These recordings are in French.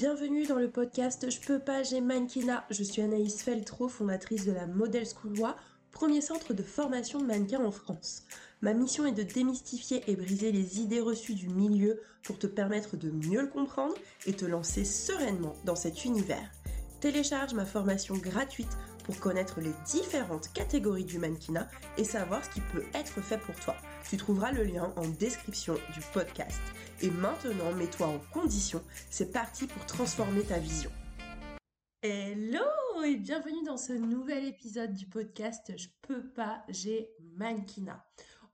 Bienvenue dans le podcast Je peux pas, j'ai mannequinat. Je suis Anaïs Feltro, fondatrice de la Model School Loi, premier centre de formation de mannequins en France. Ma mission est de démystifier et briser les idées reçues du milieu pour te permettre de mieux le comprendre et te lancer sereinement dans cet univers. Télécharge ma formation gratuite pour connaître les différentes catégories du mannequinat et savoir ce qui peut être fait pour toi. Tu trouveras le lien en description du podcast. Et maintenant, mets-toi en condition. C'est parti pour transformer ta vision. Hello et bienvenue dans ce nouvel épisode du podcast Je peux pas, j'ai mannequinat.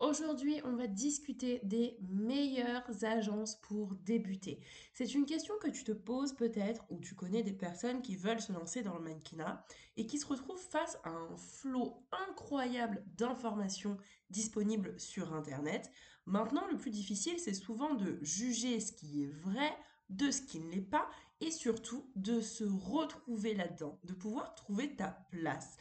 Aujourd'hui, on va discuter des meilleures agences pour débuter. C'est une question que tu te poses peut-être ou tu connais des personnes qui veulent se lancer dans le mannequinat et qui se retrouvent face à un flot incroyable d'informations disponibles sur Internet. Maintenant, le plus difficile, c'est souvent de juger ce qui est vrai de ce qui ne l'est pas et surtout de se retrouver là-dedans, de pouvoir trouver ta place.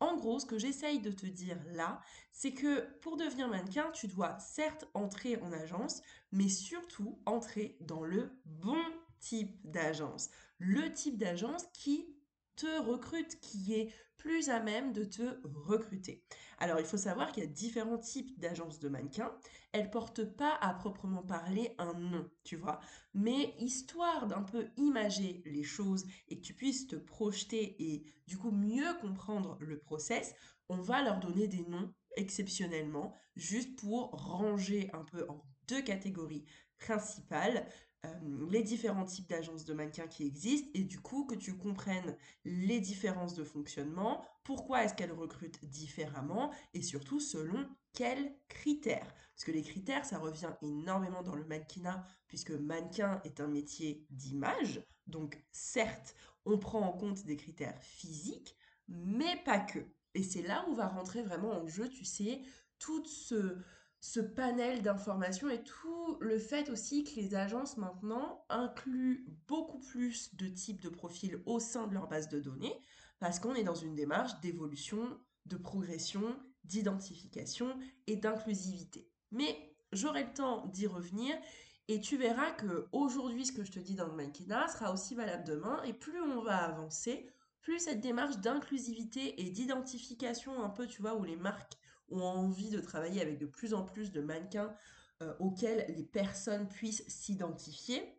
En gros, ce que j'essaye de te dire là, c'est que pour devenir mannequin, tu dois certes entrer en agence, mais surtout entrer dans le bon type d'agence. Le type d'agence qui te recrute, qui est plus à même de te recruter. Alors il faut savoir qu'il y a différents types d'agences de mannequins. Elles portent pas à proprement parler un nom, tu vois. Mais histoire d'un peu imager les choses et que tu puisses te projeter et du coup mieux comprendre le process, on va leur donner des noms exceptionnellement, juste pour ranger un peu en deux catégories principales euh, les différents types d'agences de mannequins qui existent et du coup que tu comprennes les différences de fonctionnement, pourquoi est-ce qu'elles recrutent différemment et surtout selon quels critères. Parce que les critères, ça revient énormément dans le mannequinat puisque mannequin est un métier d'image. Donc certes, on prend en compte des critères physiques, mais pas que. Et c'est là où va rentrer vraiment en jeu, tu sais, tout ce, ce panel d'informations et tout le fait aussi que les agences maintenant incluent beaucoup plus de types de profils au sein de leur base de données parce qu'on est dans une démarche d'évolution, de progression, d'identification et d'inclusivité. Mais j'aurai le temps d'y revenir et tu verras que aujourd'hui ce que je te dis dans le sera aussi valable demain et plus on va avancer, plus cette démarche d'inclusivité et d'identification un peu, tu vois, où les marques ont envie de travailler avec de plus en plus de mannequins euh, auxquels les personnes puissent s'identifier.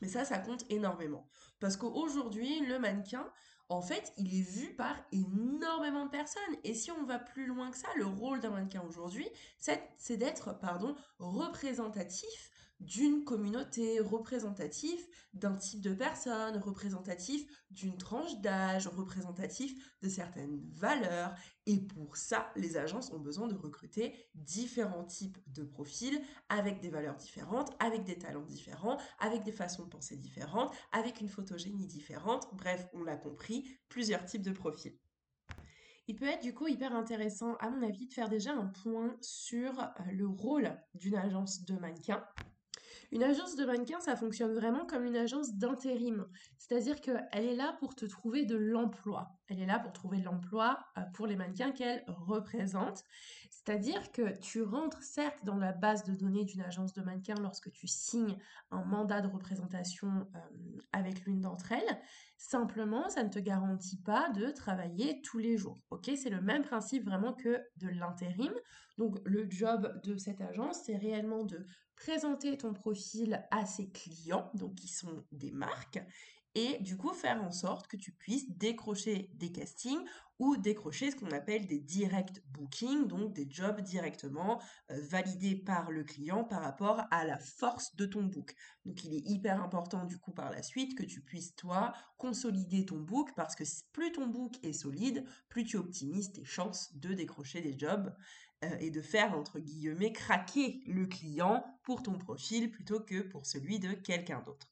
Mais ça, ça compte énormément. Parce qu'aujourd'hui, le mannequin, en fait, il est vu par énormément de personnes. Et si on va plus loin que ça, le rôle d'un mannequin aujourd'hui, c'est d'être, pardon, représentatif d'une communauté, représentatif d'un type de personne, représentatif d'une tranche d'âge, représentatif de certaines valeurs. Et pour ça, les agences ont besoin de recruter différents types de profils avec des valeurs différentes, avec des talents différents, avec des façons de penser différentes, avec une photogénie différente. Bref, on l'a compris, plusieurs types de profils. Il peut être du coup hyper intéressant, à mon avis, de faire déjà un point sur euh, le rôle d'une agence de mannequin une agence de mannequin, ça fonctionne vraiment comme une agence d'intérim. C'est-à-dire qu'elle est là pour te trouver de l'emploi. Elle est là pour trouver de l'emploi euh, pour les mannequins qu'elle représente. C'est-à-dire que tu rentres certes dans la base de données d'une agence de mannequins lorsque tu signes un mandat de représentation euh, avec l'une d'entre elles. Simplement, ça ne te garantit pas de travailler tous les jours. Ok, c'est le même principe vraiment que de l'intérim. Donc, le job de cette agence, c'est réellement de présenter ton profil à ses clients, donc qui sont des marques, et du coup faire en sorte que tu puisses décrocher des castings ou décrocher ce qu'on appelle des direct bookings, donc des jobs directement euh, validés par le client par rapport à la force de ton book. Donc il est hyper important du coup par la suite que tu puisses toi consolider ton book parce que plus ton book est solide, plus tu optimises tes chances de décrocher des jobs euh, et de faire entre guillemets craquer le client pour ton profil plutôt que pour celui de quelqu'un d'autre.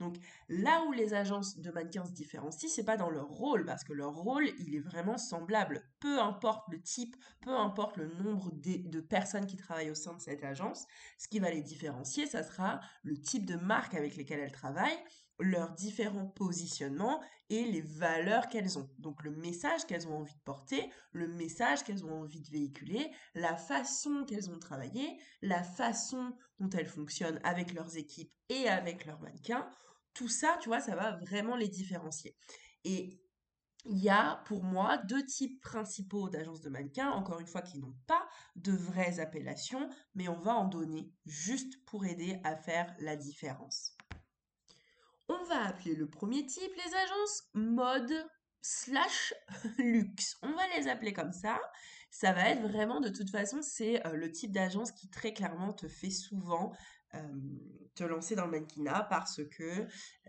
Donc là où les agences de mannequins se différencient, c'est pas dans leur rôle, parce que leur rôle, il est vraiment semblable. Peu importe le type, peu importe le nombre de, personnes qui travaillent au sein de cette agence, ce qui va les différencier, ça sera le type de marque avec lesquelles elles travaillent, leurs différents positionnements et les valeurs qu'elles ont. Donc le message qu'elles ont envie de porter, le message qu'elles ont envie de véhiculer, la façon qu'elles ont travaillé, la façon dont elles fonctionnent avec leurs équipes et avec leurs mannequins tout ça, tu vois, ça va vraiment les différencier. Et il y a pour moi deux types principaux d'agences de mannequins, encore une fois, qui n'ont pas de vraies appellations, mais on va en donner juste pour aider à faire la différence. On va appeler le premier type les agences mode slash luxe. On va les appeler comme ça. Ça va être vraiment, de toute façon, c'est euh, le type d'agence qui très clairement te fait souvent te lancer dans le mannequinat parce que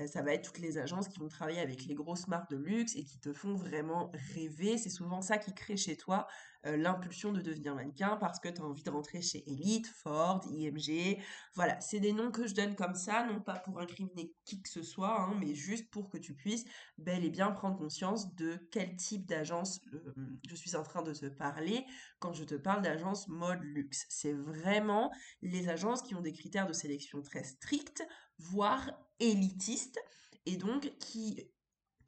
ça va être toutes les agences qui vont travailler avec les grosses marques de luxe et qui te font vraiment rêver. C'est souvent ça qui crée chez toi euh, l'impulsion de devenir mannequin parce que tu as envie de rentrer chez Elite, Ford, IMG. Voilà, c'est des noms que je donne comme ça, non pas pour incriminer qui que ce soit, hein, mais juste pour que tu puisses bel et bien prendre conscience de quel type d'agence euh, je suis en train de te parler quand je te parle d'agence mode luxe. C'est vraiment les agences qui ont des critères de sélection très stricts, voire élitistes, et donc qui,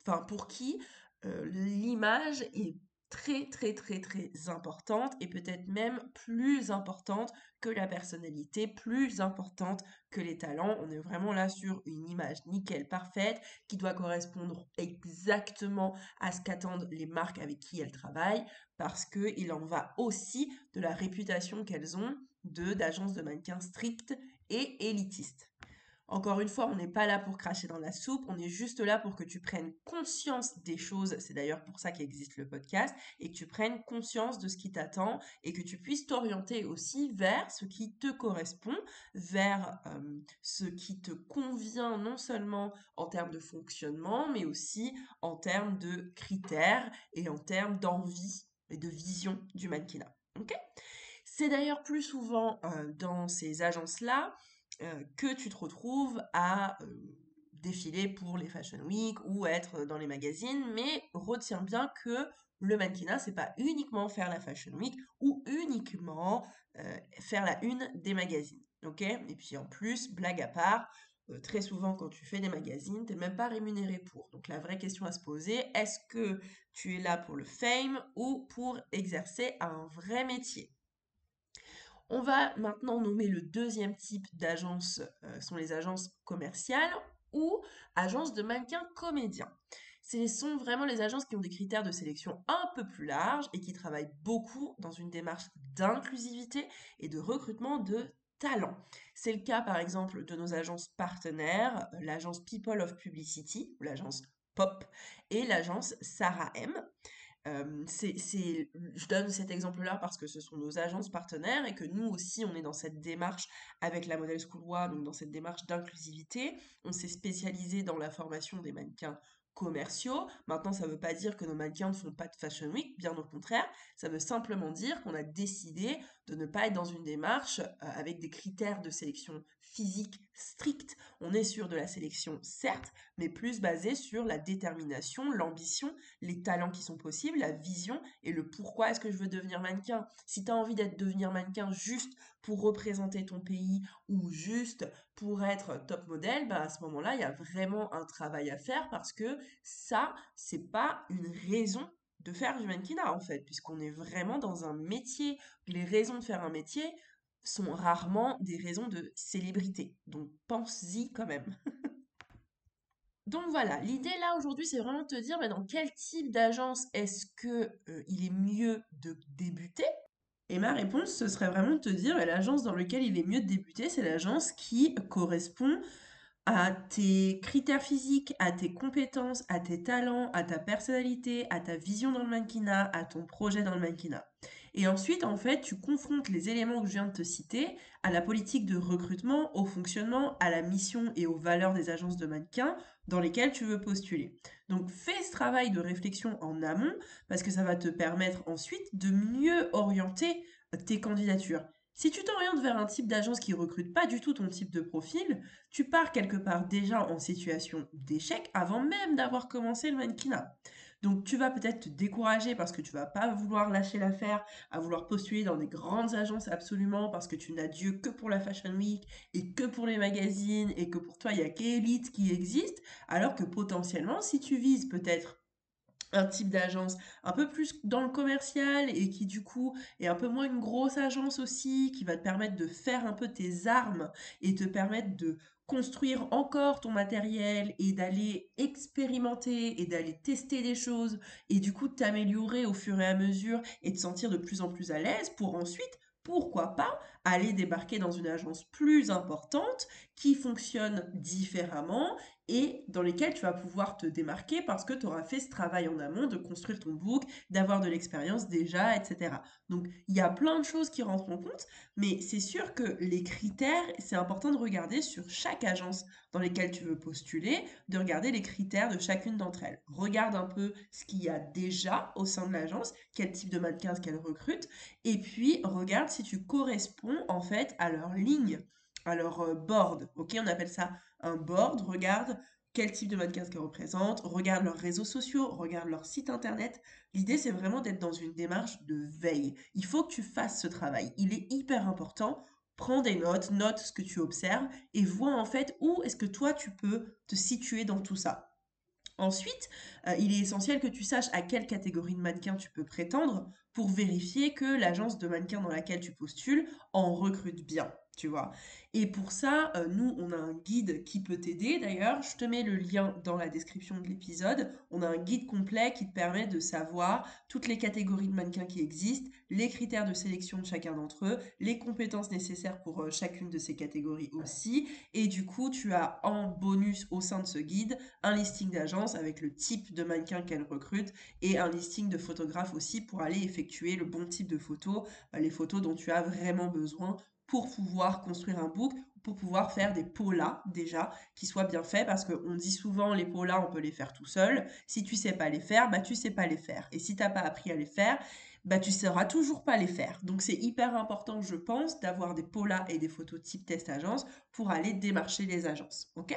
enfin pour qui euh, l'image est très très très très importante et peut-être même plus importante que la personnalité, plus importante que les talents. On est vraiment là sur une image nickel parfaite qui doit correspondre exactement à ce qu'attendent les marques avec qui elles travaillent parce qu'il en va aussi de la réputation qu'elles ont de d'agences de mannequins strictes et élitistes. Encore une fois, on n'est pas là pour cracher dans la soupe, on est juste là pour que tu prennes conscience des choses, c'est d'ailleurs pour ça qu'existe le podcast, et que tu prennes conscience de ce qui t'attend et que tu puisses t'orienter aussi vers ce qui te correspond, vers euh, ce qui te convient non seulement en termes de fonctionnement, mais aussi en termes de critères et en termes d'envie et de vision du mannequinat. c'est d'ailleurs plus souvent euh, dans ces agences-là que tu te retrouves à euh, défiler pour les Fashion Week ou être dans les magazines, mais retiens bien que le mannequinat, c'est pas uniquement faire la Fashion Week ou uniquement euh, faire la une des magazines. Et puis en plus, blague à part, très souvent quand tu fais des magazines, tu n'es même pas rémunéré pour. Donc la vraie question à se poser, est-ce que tu es là pour le fame ou pour exercer un vrai métier? On va maintenant nommer le deuxième type d'agence, euh, sont les agences commerciales ou agences de mannequins comédiens. Ce sont vraiment les agences qui ont des critères de sélection un peu plus larges et qui travaillent beaucoup dans une démarche d'inclusivité et de recrutement de talents. C'est le cas par exemple de nos agences partenaires, euh, l'agence People of Publicity, l'agence POP et l'agence Sarah M c'est, je donne cet exemple-là parce que ce sont nos agences partenaires et que nous aussi, on est dans cette démarche avec la Model School donc dans cette démarche d'inclusivité. On s'est spécialisé dans la formation des mannequins commerciaux. Maintenant, ça ne veut pas dire que nos mannequins ne font pas de Fashion Week, bien au contraire, ça veut simplement dire qu'on a décidé de ne pas être dans une démarche euh, avec des critères de sélection physique stricts. On est sur de la sélection, certes, mais plus basée sur la détermination, l'ambition, les talents qui sont possibles, la vision et le pourquoi est-ce que je veux devenir mannequin. Si tu as envie d'être devenir mannequin juste pour représenter ton pays ou juste pour être top modèle, bah à ce moment-là, il y a vraiment un travail à faire parce que ça, c'est pas une raison de faire du mannequinat en fait, puisqu'on est vraiment dans un métier. Les raisons de faire un métier sont rarement des raisons de célébrité. Donc pense-y quand même. Donc voilà, l'idée là aujourd'hui, c'est vraiment de te dire mais dans quel type d'agence est-ce que euh, il est mieux de débuter? Et ma réponse, ce serait vraiment de te dire l'agence dans laquelle il est mieux de débuter, c'est l'agence qui correspond à tes critères physiques, à tes compétences, à tes talents, à ta personnalité, à ta vision dans le mannequinat, à ton projet dans le mannequinat. Et ensuite, en fait, tu confrontes les éléments que je viens de te citer à la politique de recrutement, au fonctionnement, à la mission et aux valeurs des agences de mannequins dans lesquelles tu veux postuler. Donc fais ce travail de réflexion en amont parce que ça va te permettre ensuite de mieux orienter tes candidatures. Si tu t'orientes vers un type d'agence qui recrute pas du tout ton type de profil, tu pars quelque part déjà en situation d'échec avant même d'avoir commencé le mannequinat. Donc tu vas peut-être te décourager parce que tu vas pas vouloir lâcher l'affaire, à vouloir postuler dans des grandes agences absolument parce que tu n'as Dieu que pour la Fashion Week et que pour les magazines et que pour toi il y a qu'Elite qui existe, alors que potentiellement si tu vises peut-être un type d'agence un peu plus dans le commercial et qui du coup est un peu moins une grosse agence aussi, qui va te permettre de faire un peu tes armes et te permettre de construire encore ton matériel et d'aller expérimenter et d'aller tester des choses et du coup t'améliorer au fur et à mesure et de sentir de plus en plus à l'aise pour ensuite pourquoi pas aller débarquer dans une agence plus importante qui fonctionne différemment et dans lesquels tu vas pouvoir te démarquer parce que tu auras fait ce travail en amont de construire ton book, d'avoir de l'expérience déjà, etc. Donc il y a plein de choses qui rentrent en compte, mais c'est sûr que les critères, c'est important de regarder sur chaque agence dans lesquelles tu veux postuler, de regarder les critères de chacune d'entre elles. Regarde un peu ce qu'il y a déjà au sein de l'agence, quel type de mannequins qu'elle recrute, et puis regarde si tu corresponds en fait à leur ligne à leur euh, board. Ok, on appelle ça un board. Regarde quel type de mannequins qu'elles représentent, regarde leurs réseaux sociaux, regarde leur site internet. L'idée, c'est vraiment d'être dans une démarche de veille. Il faut que tu fasses ce travail. Il est hyper important. Prends des notes, note ce que tu observes et vois en fait où est-ce que toi tu peux te situer dans tout ça. Ensuite, euh, il est essentiel que tu saches à quelle catégorie de mannequins tu peux prétendre pour vérifier que l'agence de mannequins dans laquelle tu postules en recrute bien tu vois. Et pour ça, euh, nous, on a un guide qui peut t'aider. D'ailleurs, je te mets le lien dans la description de l'épisode. On a un guide complet qui te permet de savoir toutes les catégories de mannequins qui existent, les critères de sélection de chacun d'entre eux, les compétences nécessaires pour euh, chacune de ces catégories aussi. Et du coup, tu as en bonus au sein de ce guide un listing d'agences avec le type de mannequin qu'elle recrute et un listing de photographes aussi pour aller effectuer le bon type de photos, euh, les photos dont tu as vraiment besoin pour pouvoir construire un book, pour pouvoir faire des polas déjà qui soient bien faits parce qu'on dit souvent les polas on peut les faire tout seul. Si tu sais pas les faire, bah tu sais pas les faire. Et si tu n'as pas appris à les faire, bah tu sauras toujours pas les faire. Donc c'est hyper important, je pense, d'avoir des polas et des photos type test agence pour aller démarcher les agences. Ok?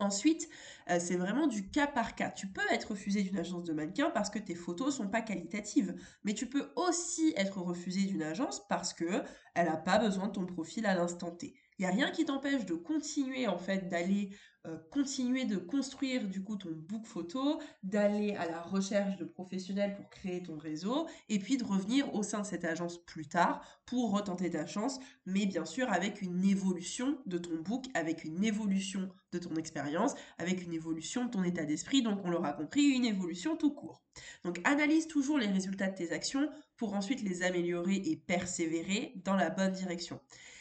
Ensuite, euh, c'est vraiment du cas par cas. Tu peux être refusé d'une agence de mannequin parce que tes photos sont pas qualitatives, mais tu peux aussi être refusé d'une agence parce que elle n'a pas besoin de ton profil à l'instant T. Il n'y a rien qui t'empêche de continuer en fait d'aller euh, continuer de construire du coup ton book photo, d'aller à la recherche de professionnels pour créer ton réseau et puis de revenir au sein de cette agence plus tard pour retenter ta chance, mais bien sûr avec une évolution de ton book, avec une évolution de ton expérience, avec une évolution de ton état d'esprit, donc on l'aura compris, une évolution tout court. Donc analyse toujours les résultats de tes actions pour ensuite les améliorer et persévérer dans la bonne direction.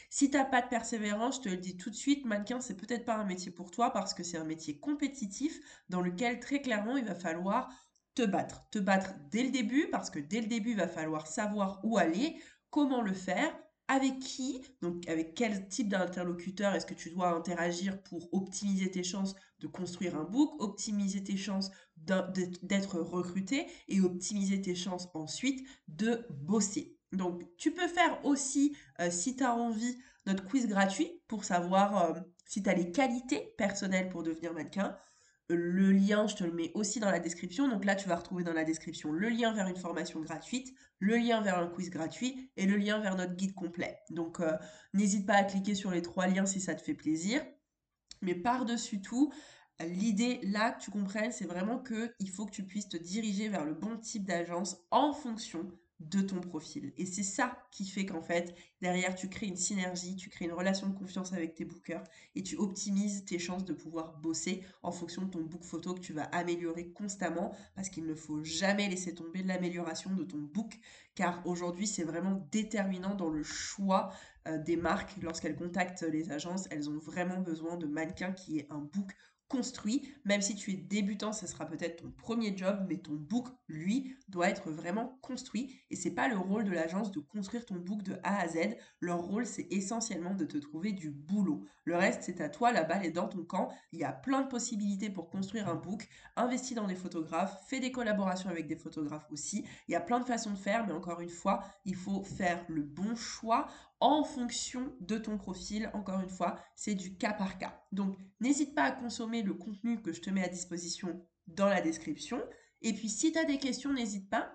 Si t'as pas de persévérance, je te le dis tout de suite, mannequin, c'est peut-être pas un métier pour toi parce que c'est un métier compétitif dans lequel très clairement il va falloir te battre. Te battre dès le début parce que dès le début, il va falloir savoir où aller, comment le faire, avec qui, donc avec quel type d'interlocuteur est-ce que tu dois interagir pour optimiser tes chances de construire un book, optimiser tes chances d'être recruté et optimiser tes chances ensuite de bosser. Donc, tu peux faire aussi, euh, si tu as envie, notre quiz gratuit pour savoir euh, si tu as les qualités personnelles pour devenir mannequin. Le lien, je te le mets aussi dans la description. Donc là, tu vas retrouver dans la description le lien vers une formation gratuite, le lien vers un quiz gratuit et le lien vers notre guide complet. Donc, euh, n'hésite pas à cliquer sur les trois liens si ça te fait plaisir. Mais par-dessus tout, L'idée là que tu comprennes, c'est vraiment qu'il faut que tu puisses te diriger vers le bon type d'agence en fonction de ton profil. Et c'est ça qui fait qu'en fait, derrière, tu crées une synergie, tu crées une relation de confiance avec tes bookers et tu optimises tes chances de pouvoir bosser en fonction de ton book photo que tu vas améliorer constamment parce qu'il ne faut jamais laisser tomber l'amélioration de ton book car aujourd'hui, c'est vraiment déterminant dans le choix euh, des marques lorsqu'elles contactent les agences. Elles ont vraiment besoin de mannequins qui aient un book construit. Même si tu es débutant, ce sera peut-être ton premier job, mais ton book, lui, doit être vraiment construit. Et c'est pas le rôle de l'agence de construire ton book de A à Z. Leur rôle, c'est essentiellement de te trouver du boulot. Le reste, c'est à toi, la balle est dans ton camp. Il y a plein de possibilités pour construire un book. Investis dans des photographes, fais des collaborations avec des photographes aussi. Il y a plein de façons de faire, mais encore une fois, il faut faire le bon choix en fonction de ton profil. Encore une fois, c'est du cas par cas. Donc, n'hésite pas à consommer le contenu que je te mets à disposition dans la description. Et puis, si tu as des questions, n'hésite pas.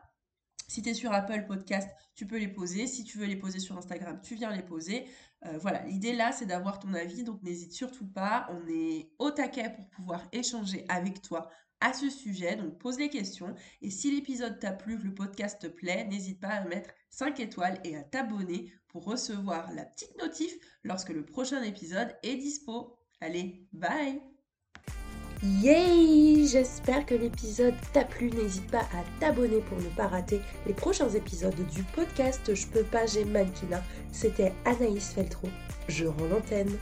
Si tu es sur Apple Podcast, tu peux les poser. Si tu veux les poser sur Instagram, tu viens les poser. Euh, voilà, l'idée là, c'est d'avoir ton avis, donc n'hésite surtout pas. On est au taquet pour pouvoir échanger avec toi à ce sujet, donc pose les questions. Et si l'épisode t'a plu, que le podcast te plaît, n'hésite pas à mettre 5 étoiles et à t'abonner pour recevoir la petite notif lorsque le prochain épisode est dispo. Allez, bye Yay J'espère que l'épisode t'a plu. N'hésite pas à t'abonner pour ne pas rater les prochains épisodes du podcast Je peux pas, j'ai mannequinat. C'était Anaïs Feltro. Je rends l'antenne.